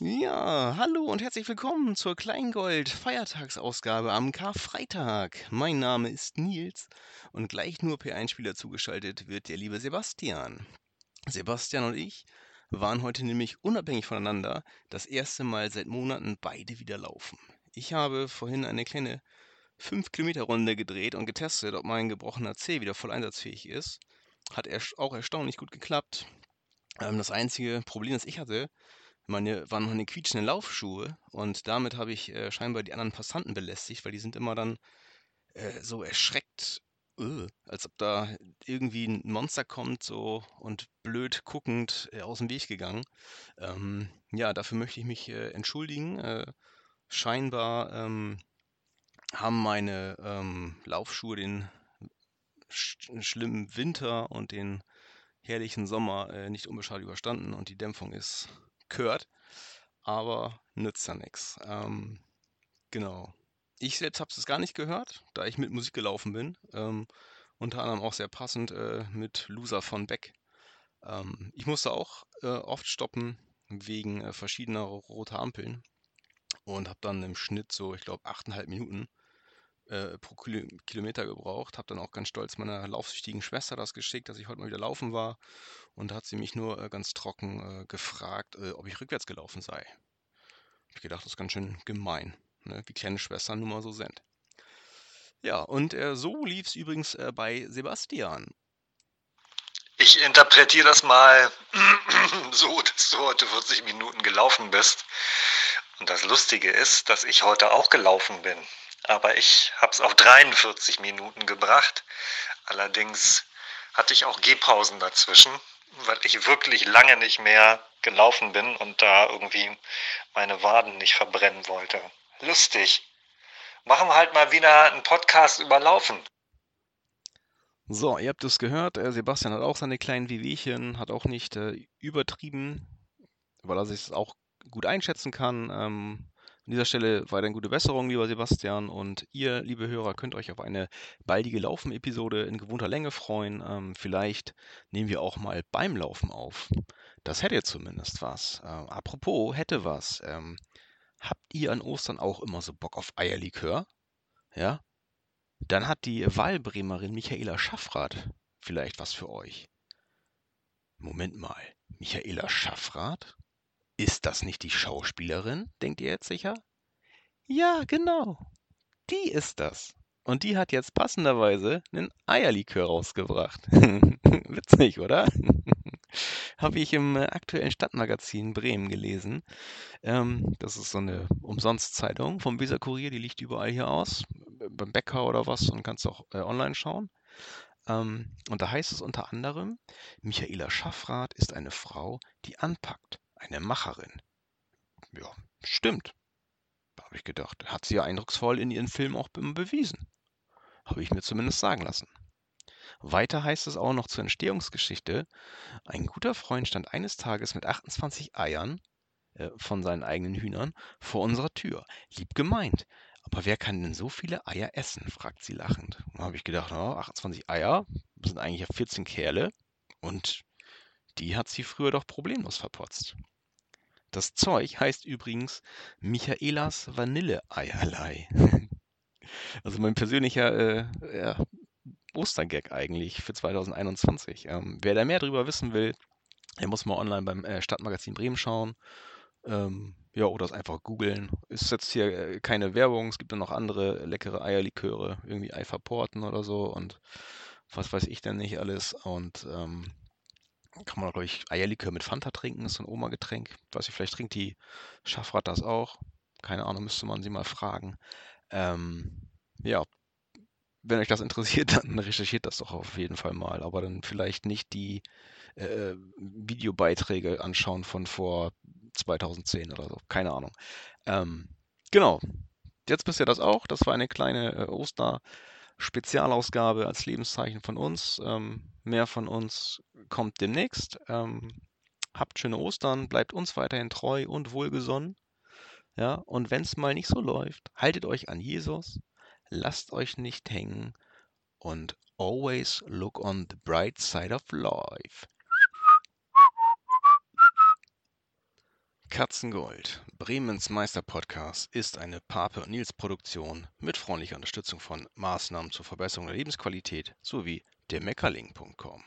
Ja, hallo und herzlich willkommen zur Kleingold-Feiertagsausgabe am Karfreitag. Mein Name ist Nils und gleich nur per Einspieler zugeschaltet wird der liebe Sebastian. Sebastian und ich waren heute nämlich unabhängig voneinander das erste Mal seit Monaten beide wieder laufen. Ich habe vorhin eine kleine 5-Kilometer-Runde gedreht und getestet, ob mein gebrochener C wieder voll einsatzfähig ist. Hat erst auch erstaunlich gut geklappt. Ähm, das einzige Problem, das ich hatte, meine, waren meine quietschenden Laufschuhe und damit habe ich äh, scheinbar die anderen Passanten belästigt, weil die sind immer dann äh, so erschreckt, äh, als ob da irgendwie ein Monster kommt so und blöd guckend äh, aus dem Weg gegangen. Ähm, ja, dafür möchte ich mich äh, entschuldigen. Äh, scheinbar ähm, haben meine ähm, Laufschuhe den sch schlimmen Winter und den herrlichen Sommer äh, nicht unbeschadet überstanden und die Dämpfung ist gehört, aber nützt ja nichts. Ähm, genau. Ich selbst habe es gar nicht gehört, da ich mit Musik gelaufen bin. Ähm, unter anderem auch sehr passend äh, mit Loser von Beck. Ähm, ich musste auch äh, oft stoppen wegen äh, verschiedener roter Ampeln und habe dann im Schnitt so, ich glaube, 8,5 Minuten äh, pro Kilometer gebraucht. Habe dann auch ganz stolz meiner laufsüchtigen Schwester das geschickt, dass ich heute mal wieder laufen war. Und da hat sie mich nur äh, ganz trocken äh, gefragt, äh, ob ich rückwärts gelaufen sei. Hab ich gedacht, das ist ganz schön gemein, ne? wie kleine Schwestern nun mal so sind. Ja, und äh, so lief es übrigens äh, bei Sebastian. Ich interpretiere das mal so, dass du heute 40 Minuten gelaufen bist. Und das Lustige ist, dass ich heute auch gelaufen bin aber ich habe es auf 43 Minuten gebracht. Allerdings hatte ich auch Gehpausen dazwischen, weil ich wirklich lange nicht mehr gelaufen bin und da irgendwie meine Waden nicht verbrennen wollte. Lustig. Machen wir halt mal wieder einen Podcast über Laufen. So, ihr habt es gehört, äh, Sebastian hat auch seine kleinen Wehwehchen, hat auch nicht äh, übertrieben, weil er sich es auch gut einschätzen kann. Ähm, an dieser Stelle weiterhin gute Besserung, lieber Sebastian. Und ihr, liebe Hörer, könnt euch auf eine baldige Laufen-Episode in gewohnter Länge freuen. Ähm, vielleicht nehmen wir auch mal beim Laufen auf. Das hätte zumindest was. Ähm, apropos, hätte was. Ähm, habt ihr an Ostern auch immer so Bock auf Eierlikör? Ja? Dann hat die Wahlbremerin Michaela Schaffrath vielleicht was für euch. Moment mal, Michaela Schaffrath? Ist das nicht die Schauspielerin, denkt ihr jetzt sicher? Ja, genau. Die ist das. Und die hat jetzt passenderweise einen Eierlikör rausgebracht. Witzig, oder? Habe ich im äh, aktuellen Stadtmagazin Bremen gelesen. Ähm, das ist so eine Umsonstzeitung vom Weser Kurier, die liegt überall hier aus, beim Bäcker oder was und kannst auch äh, online schauen. Ähm, und da heißt es unter anderem, Michaela Schaffrath ist eine Frau, die anpackt, eine Macherin. Ja, stimmt. Habe ich gedacht. Hat sie ja eindrucksvoll in ihren Filmen auch bewiesen. Habe ich mir zumindest sagen lassen. Weiter heißt es auch noch zur Entstehungsgeschichte. Ein guter Freund stand eines Tages mit 28 Eiern äh, von seinen eigenen Hühnern vor unserer Tür. Lieb gemeint. Aber wer kann denn so viele Eier essen? fragt sie lachend. Da habe ich gedacht, oh, 28 Eier, das sind eigentlich 14 Kerle. Und die hat sie früher doch problemlos verpotzt. Das Zeug heißt übrigens Michaelas Vanilleeierlei. also mein persönlicher äh, ja, Ostergag eigentlich für 2021. Ähm, wer da mehr drüber wissen will, der muss mal online beim äh, Stadtmagazin Bremen schauen. Ähm, ja, oder es einfach googeln. Ist jetzt hier äh, keine Werbung, es gibt dann noch andere leckere Eierliköre, irgendwie Eiferporten oder so und was weiß ich denn nicht alles. Und ähm, kann man, glaube ich, Eierlikör mit Fanta trinken, ist so ein Oma-Getränk. Weiß ich, vielleicht trinkt die Schaffrat das auch. Keine Ahnung, müsste man sie mal fragen. Ähm, ja, wenn euch das interessiert, dann recherchiert das doch auf jeden Fall mal. Aber dann vielleicht nicht die äh, Videobeiträge anschauen von vor 2010 oder so. Keine Ahnung. Ähm, genau. Jetzt wisst ihr das auch. Das war eine kleine äh, Oster- Spezialausgabe als Lebenszeichen von uns. Ähm, mehr von uns kommt demnächst. Ähm, habt schöne Ostern, bleibt uns weiterhin treu und wohlgesonnen. Ja, und wenn es mal nicht so läuft, haltet euch an Jesus, lasst euch nicht hängen und always look on the bright side of life. Katzengold, Bremens Meister-Podcast, ist eine Pape und Nils Produktion mit freundlicher Unterstützung von Maßnahmen zur Verbesserung der Lebensqualität sowie der Meckerling.com.